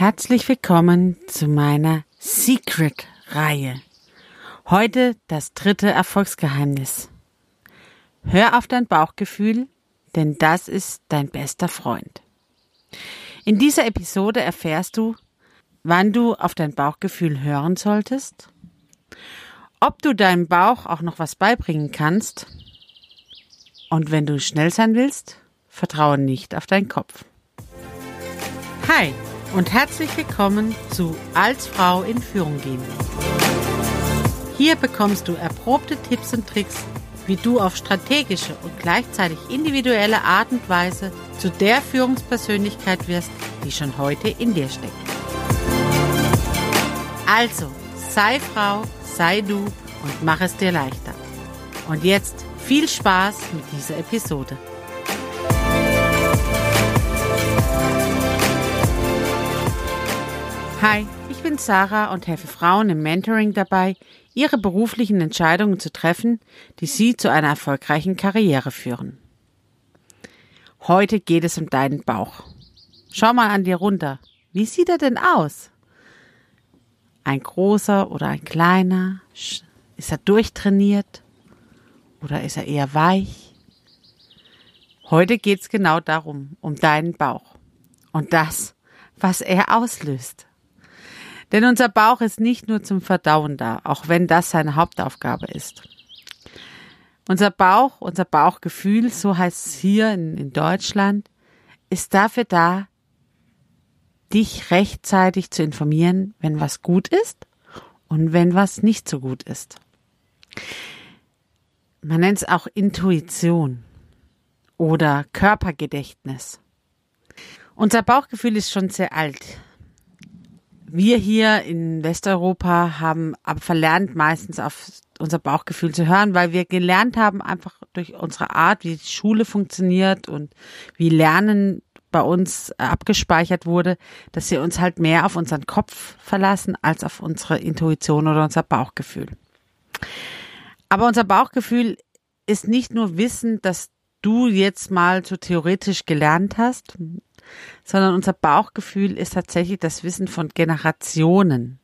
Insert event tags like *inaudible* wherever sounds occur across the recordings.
Herzlich willkommen zu meiner Secret-Reihe. Heute das dritte Erfolgsgeheimnis. Hör auf dein Bauchgefühl, denn das ist dein bester Freund. In dieser Episode erfährst du, wann du auf dein Bauchgefühl hören solltest, ob du deinem Bauch auch noch was beibringen kannst und wenn du schnell sein willst, vertraue nicht auf deinen Kopf. Hi und herzlich willkommen zu Als Frau in Führung gehen. Hier bekommst du erprobte Tipps und Tricks, wie du auf strategische und gleichzeitig individuelle Art und Weise zu der Führungspersönlichkeit wirst, die schon heute in dir steckt. Also, sei Frau, sei du und mach es dir leichter. Und jetzt viel Spaß mit dieser Episode. Hi, ich bin Sarah und helfe Frauen im Mentoring dabei, ihre beruflichen Entscheidungen zu treffen, die sie zu einer erfolgreichen Karriere führen. Heute geht es um deinen Bauch. Schau mal an dir runter. Wie sieht er denn aus? Ein großer oder ein kleiner? Ist er durchtrainiert? Oder ist er eher weich? Heute geht's genau darum, um deinen Bauch. Und das, was er auslöst. Denn unser Bauch ist nicht nur zum Verdauen da, auch wenn das seine Hauptaufgabe ist. Unser Bauch, unser Bauchgefühl, so heißt es hier in, in Deutschland, ist dafür da, dich rechtzeitig zu informieren, wenn was gut ist und wenn was nicht so gut ist. Man nennt es auch Intuition oder Körpergedächtnis. Unser Bauchgefühl ist schon sehr alt. Wir hier in Westeuropa haben aber verlernt, meistens auf unser Bauchgefühl zu hören, weil wir gelernt haben, einfach durch unsere Art, wie die Schule funktioniert und wie Lernen bei uns abgespeichert wurde, dass wir uns halt mehr auf unseren Kopf verlassen als auf unsere Intuition oder unser Bauchgefühl. Aber unser Bauchgefühl ist nicht nur Wissen, das du jetzt mal so theoretisch gelernt hast, sondern unser Bauchgefühl ist tatsächlich das Wissen von Generationen.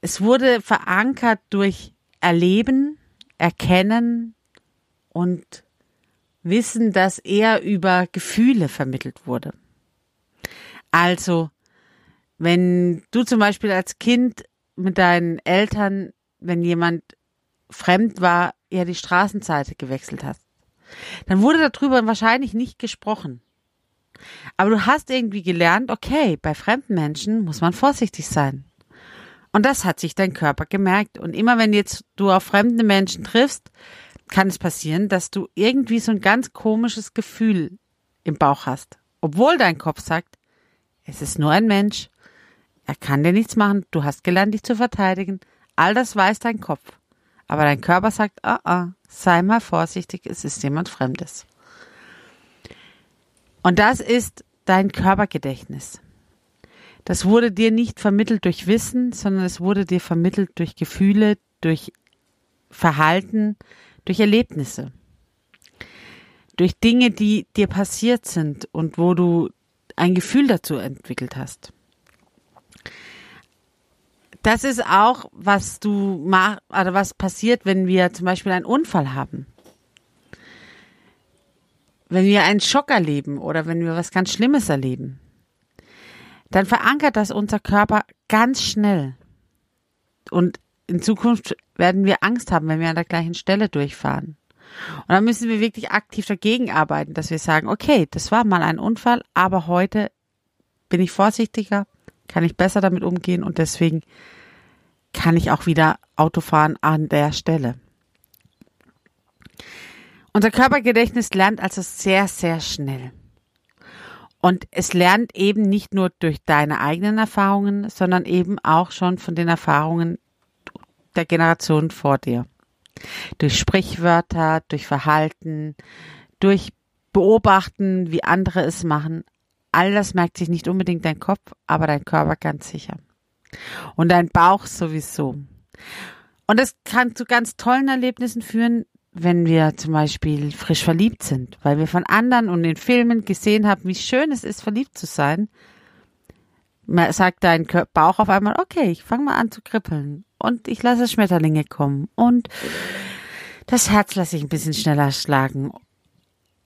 Es wurde verankert durch Erleben, Erkennen und Wissen, das eher über Gefühle vermittelt wurde. Also, wenn du zum Beispiel als Kind mit deinen Eltern, wenn jemand fremd war, eher die Straßenseite gewechselt hast, dann wurde darüber wahrscheinlich nicht gesprochen. Aber du hast irgendwie gelernt, okay, bei fremden Menschen muss man vorsichtig sein. Und das hat sich dein Körper gemerkt. Und immer wenn jetzt du auf fremde Menschen triffst, kann es passieren, dass du irgendwie so ein ganz komisches Gefühl im Bauch hast. Obwohl dein Kopf sagt, es ist nur ein Mensch, er kann dir nichts machen, du hast gelernt, dich zu verteidigen. All das weiß dein Kopf. Aber dein Körper sagt, ah, ah, sei mal vorsichtig, es ist jemand Fremdes. Und das ist dein Körpergedächtnis. Das wurde dir nicht vermittelt durch Wissen, sondern es wurde dir vermittelt durch Gefühle, durch Verhalten, durch Erlebnisse. Durch Dinge, die dir passiert sind und wo du ein Gefühl dazu entwickelt hast. Das ist auch, was du mach, oder was passiert, wenn wir zum Beispiel einen Unfall haben wenn wir einen Schock erleben oder wenn wir was ganz Schlimmes erleben, dann verankert das unser Körper ganz schnell. Und in Zukunft werden wir Angst haben, wenn wir an der gleichen Stelle durchfahren. Und dann müssen wir wirklich aktiv dagegen arbeiten, dass wir sagen, okay, das war mal ein Unfall, aber heute bin ich vorsichtiger, kann ich besser damit umgehen und deswegen kann ich auch wieder Auto fahren an der Stelle. Unser Körpergedächtnis lernt also sehr, sehr schnell. Und es lernt eben nicht nur durch deine eigenen Erfahrungen, sondern eben auch schon von den Erfahrungen der Generation vor dir. Durch Sprichwörter, durch Verhalten, durch Beobachten, wie andere es machen. All das merkt sich nicht unbedingt dein Kopf, aber dein Körper ganz sicher. Und dein Bauch sowieso. Und es kann zu ganz tollen Erlebnissen führen, wenn wir zum Beispiel frisch verliebt sind, weil wir von anderen und in Filmen gesehen haben, wie schön es ist, verliebt zu sein, sagt dein Bauch auf einmal, okay, ich fange mal an zu kribbeln und ich lasse Schmetterlinge kommen und das Herz lasse ich ein bisschen schneller schlagen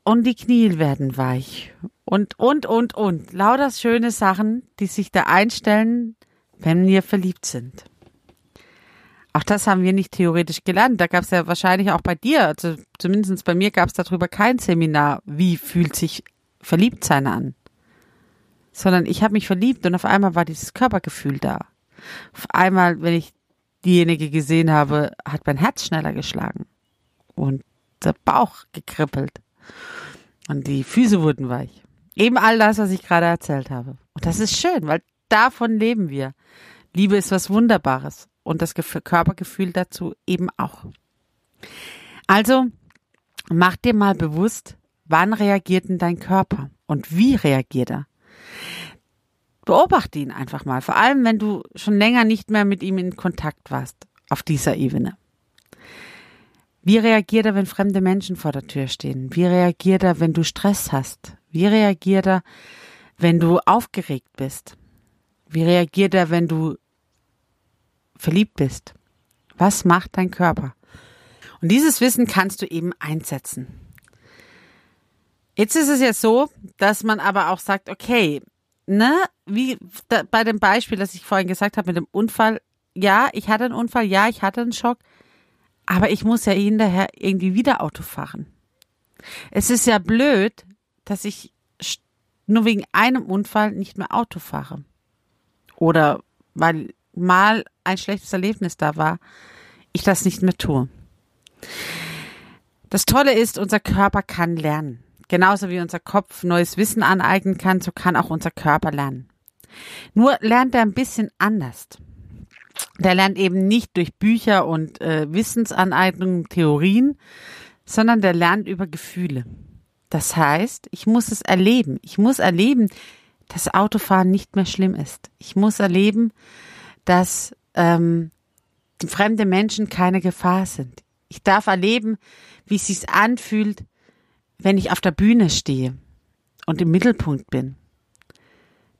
und die Knie werden weich und, und, und, und. Lauter schöne Sachen, die sich da einstellen, wenn wir verliebt sind. Auch das haben wir nicht theoretisch gelernt. Da gab es ja wahrscheinlich auch bei dir, also zumindest bei mir gab es darüber kein Seminar, wie fühlt sich Verliebtsein an. Sondern ich habe mich verliebt und auf einmal war dieses Körpergefühl da. Auf einmal, wenn ich diejenige gesehen habe, hat mein Herz schneller geschlagen und der Bauch gekribbelt und die Füße wurden weich. Eben all das, was ich gerade erzählt habe. Und das ist schön, weil davon leben wir. Liebe ist was Wunderbares und das Körpergefühl dazu eben auch. Also mach dir mal bewusst, wann reagiert denn dein Körper und wie reagiert er? Beobachte ihn einfach mal, vor allem wenn du schon länger nicht mehr mit ihm in Kontakt warst auf dieser Ebene. Wie reagiert er, wenn fremde Menschen vor der Tür stehen? Wie reagiert er, wenn du Stress hast? Wie reagiert er, wenn du aufgeregt bist? Wie reagiert er, wenn du verliebt bist? Was macht dein Körper? Und dieses Wissen kannst du eben einsetzen. Jetzt ist es ja so, dass man aber auch sagt, okay, ne, wie da, bei dem Beispiel, das ich vorhin gesagt habe mit dem Unfall, ja, ich hatte einen Unfall, ja, ich hatte einen Schock, aber ich muss ja hinterher irgendwie wieder Auto fahren. Es ist ja blöd, dass ich nur wegen einem Unfall nicht mehr Auto fahre. Oder weil mal ein schlechtes Erlebnis da war, ich das nicht mehr tue. Das Tolle ist, unser Körper kann lernen. Genauso wie unser Kopf neues Wissen aneignen kann, so kann auch unser Körper lernen. Nur lernt er ein bisschen anders. Der lernt eben nicht durch Bücher und äh, Wissensaneignungen, Theorien, sondern der lernt über Gefühle. Das heißt, ich muss es erleben. Ich muss erleben, dass Autofahren nicht mehr schlimm ist. Ich muss erleben, dass ähm, fremde Menschen keine Gefahr sind. Ich darf erleben, wie es sich anfühlt, wenn ich auf der Bühne stehe und im Mittelpunkt bin.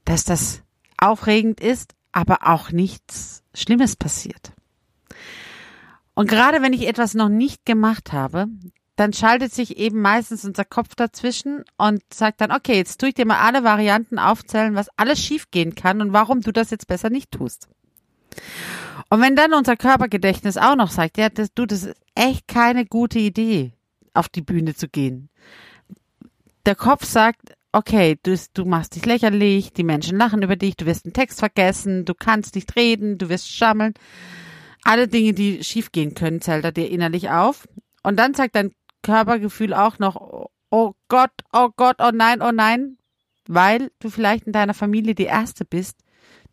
Dass das aufregend ist, aber auch nichts Schlimmes passiert. Und gerade wenn ich etwas noch nicht gemacht habe, dann schaltet sich eben meistens unser Kopf dazwischen und sagt dann, okay, jetzt tue ich dir mal alle Varianten aufzählen, was alles schiefgehen kann und warum du das jetzt besser nicht tust. Und wenn dann unser Körpergedächtnis auch noch sagt, ja, das, du, das ist echt keine gute Idee, auf die Bühne zu gehen. Der Kopf sagt, okay, du, du machst dich lächerlich, die Menschen lachen über dich, du wirst einen Text vergessen, du kannst nicht reden, du wirst schammeln. Alle Dinge, die schiefgehen können, zählt er dir innerlich auf. Und dann sagt dein Körpergefühl auch noch, oh Gott, oh Gott, oh nein, oh nein, weil du vielleicht in deiner Familie die Erste bist,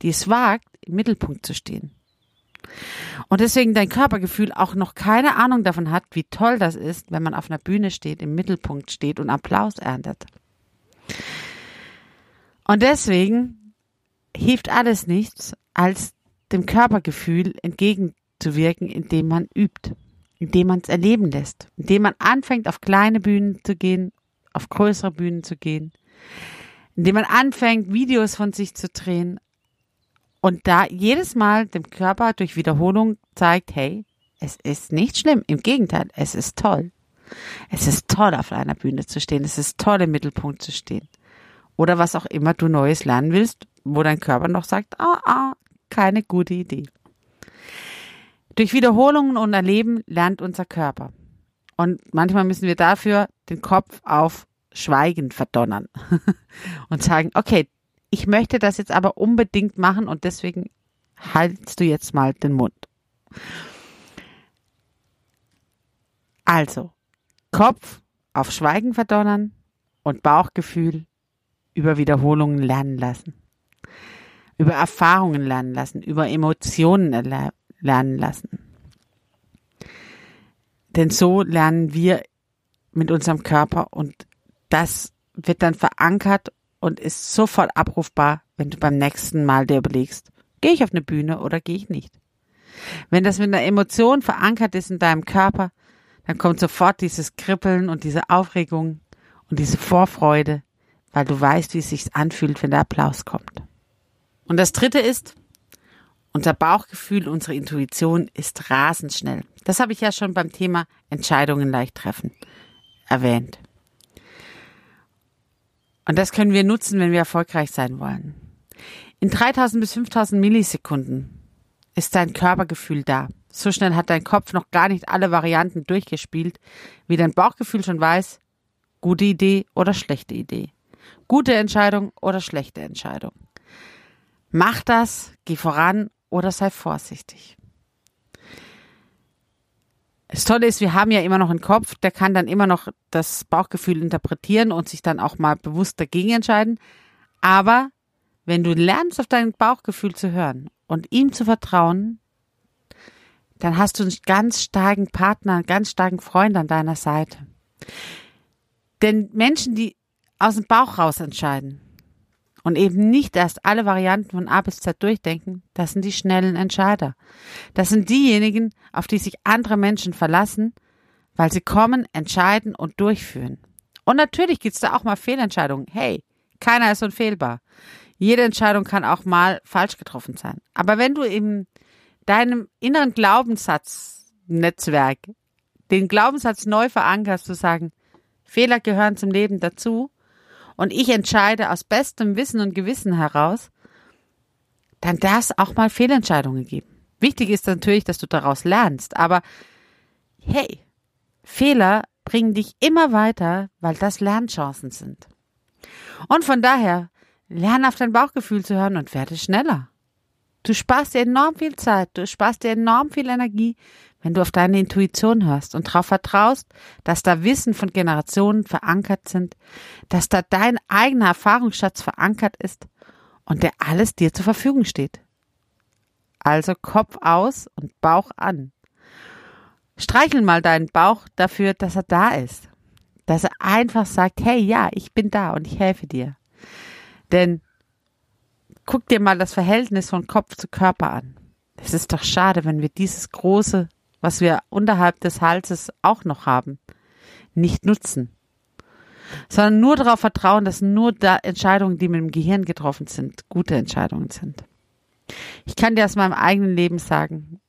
die es wagt, im Mittelpunkt zu stehen. Und deswegen dein Körpergefühl auch noch keine Ahnung davon hat, wie toll das ist, wenn man auf einer Bühne steht, im Mittelpunkt steht und Applaus erntet. Und deswegen hilft alles nichts, als dem Körpergefühl entgegenzuwirken, indem man übt, indem man es erleben lässt, indem man anfängt, auf kleine Bühnen zu gehen, auf größere Bühnen zu gehen, indem man anfängt, Videos von sich zu drehen, und da jedes Mal dem Körper durch Wiederholung zeigt, hey, es ist nicht schlimm, im Gegenteil, es ist toll. Es ist toll, auf einer Bühne zu stehen, es ist toll, im Mittelpunkt zu stehen. Oder was auch immer du Neues lernen willst, wo dein Körper noch sagt, ah, ah, keine gute Idee. Durch Wiederholungen und Erleben lernt unser Körper. Und manchmal müssen wir dafür den Kopf auf Schweigen verdonnern *laughs* und sagen, okay, ich möchte das jetzt aber unbedingt machen und deswegen haltst du jetzt mal den Mund. Also, Kopf auf Schweigen verdonnern und Bauchgefühl über Wiederholungen lernen lassen. Über Erfahrungen lernen lassen, über Emotionen lernen lassen. Denn so lernen wir mit unserem Körper und das wird dann verankert und ist sofort abrufbar, wenn du beim nächsten Mal dir überlegst, gehe ich auf eine Bühne oder gehe ich nicht. Wenn das mit einer Emotion verankert ist in deinem Körper, dann kommt sofort dieses Kribbeln und diese Aufregung und diese Vorfreude, weil du weißt, wie es sich anfühlt, wenn der Applaus kommt. Und das dritte ist, unser Bauchgefühl, unsere Intuition ist rasend schnell. Das habe ich ja schon beim Thema Entscheidungen leicht treffen erwähnt. Und das können wir nutzen, wenn wir erfolgreich sein wollen. In 3000 bis 5000 Millisekunden ist dein Körpergefühl da. So schnell hat dein Kopf noch gar nicht alle Varianten durchgespielt, wie dein Bauchgefühl schon weiß, gute Idee oder schlechte Idee. Gute Entscheidung oder schlechte Entscheidung. Mach das, geh voran oder sei vorsichtig. Das Tolle ist, wir haben ja immer noch einen Kopf, der kann dann immer noch das Bauchgefühl interpretieren und sich dann auch mal bewusst dagegen entscheiden. Aber wenn du lernst, auf dein Bauchgefühl zu hören und ihm zu vertrauen, dann hast du einen ganz starken Partner, einen ganz starken Freund an deiner Seite. Denn Menschen, die aus dem Bauch raus entscheiden und eben nicht erst alle Varianten von A bis Z durchdenken, das sind die schnellen Entscheider. Das sind diejenigen, auf die sich andere Menschen verlassen, weil sie kommen, entscheiden und durchführen. Und natürlich gibt's da auch mal Fehlentscheidungen. Hey, keiner ist unfehlbar. Jede Entscheidung kann auch mal falsch getroffen sein. Aber wenn du in deinem inneren Glaubenssatznetzwerk den Glaubenssatz neu verankerst, zu sagen, Fehler gehören zum Leben dazu und ich entscheide aus bestem Wissen und Gewissen heraus, dann darf es auch mal Fehlentscheidungen geben. Wichtig ist natürlich, dass du daraus lernst, aber hey, Fehler bringen dich immer weiter, weil das Lernchancen sind. Und von daher, lerne auf dein Bauchgefühl zu hören und werde schneller. Du sparst dir enorm viel Zeit, du sparst dir enorm viel Energie, wenn du auf deine Intuition hörst und darauf vertraust, dass da Wissen von Generationen verankert sind, dass da dein eigener Erfahrungsschatz verankert ist und der alles dir zur Verfügung steht. Also Kopf aus und Bauch an. Streichel mal deinen Bauch dafür, dass er da ist. Dass er einfach sagt, hey, ja, ich bin da und ich helfe dir. Denn guck dir mal das Verhältnis von Kopf zu Körper an. Es ist doch schade, wenn wir dieses große was wir unterhalb des Halses auch noch haben, nicht nutzen, sondern nur darauf vertrauen, dass nur da Entscheidungen, die mit dem Gehirn getroffen sind, gute Entscheidungen sind. Ich kann dir aus meinem eigenen Leben sagen,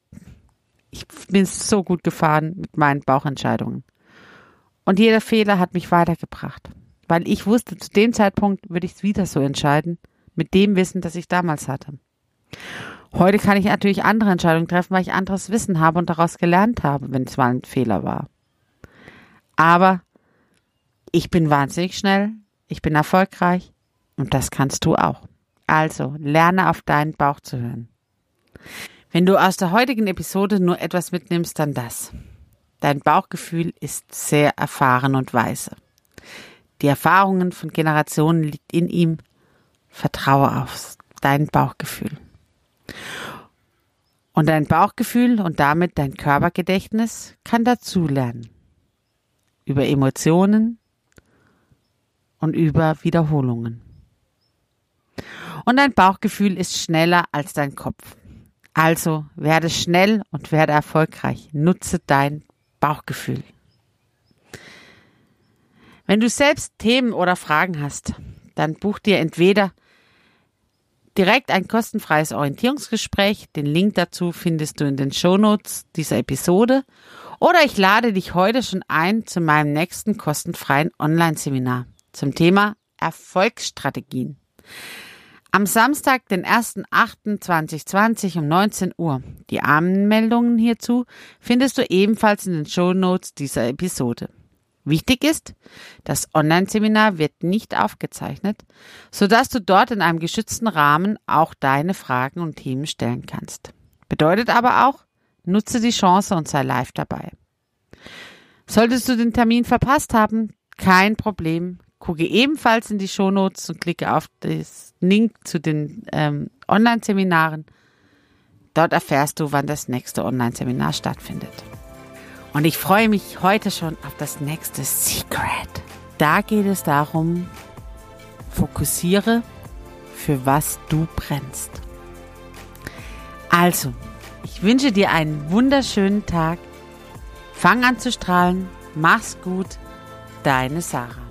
ich bin so gut gefahren mit meinen Bauchentscheidungen. Und jeder Fehler hat mich weitergebracht, weil ich wusste, zu dem Zeitpunkt würde ich es wieder so entscheiden, mit dem Wissen, das ich damals hatte. Heute kann ich natürlich andere Entscheidungen treffen, weil ich anderes Wissen habe und daraus gelernt habe, wenn es mal ein Fehler war. Aber ich bin wahnsinnig schnell, ich bin erfolgreich und das kannst du auch. Also lerne auf deinen Bauch zu hören. Wenn du aus der heutigen Episode nur etwas mitnimmst, dann das. Dein Bauchgefühl ist sehr erfahren und weise. Die Erfahrungen von Generationen liegt in ihm. Vertraue auf dein Bauchgefühl. Und dein Bauchgefühl und damit dein Körpergedächtnis kann dazulernen. Über Emotionen und über Wiederholungen. Und dein Bauchgefühl ist schneller als dein Kopf. Also werde schnell und werde erfolgreich. Nutze dein Bauchgefühl. Wenn du selbst Themen oder Fragen hast, dann buch dir entweder direkt ein kostenfreies Orientierungsgespräch. Den Link dazu findest du in den Shownotes dieser Episode. Oder ich lade dich heute schon ein zu meinem nächsten kostenfreien Online-Seminar zum Thema Erfolgsstrategien. Am Samstag, den 1.8.2020 um 19 Uhr. Die Anmeldungen hierzu findest du ebenfalls in den Shownotes dieser Episode. Wichtig ist, das Online-Seminar wird nicht aufgezeichnet, sodass du dort in einem geschützten Rahmen auch deine Fragen und Themen stellen kannst. Bedeutet aber auch, nutze die Chance und sei live dabei. Solltest du den Termin verpasst haben, kein Problem. Gucke ebenfalls in die Shownotes und klicke auf das Link zu den ähm, Online-Seminaren. Dort erfährst du, wann das nächste Online-Seminar stattfindet. Und ich freue mich heute schon auf das nächste Secret. Da geht es darum, fokussiere, für was du brennst. Also, ich wünsche dir einen wunderschönen Tag. Fang an zu strahlen. Mach's gut. Deine Sarah.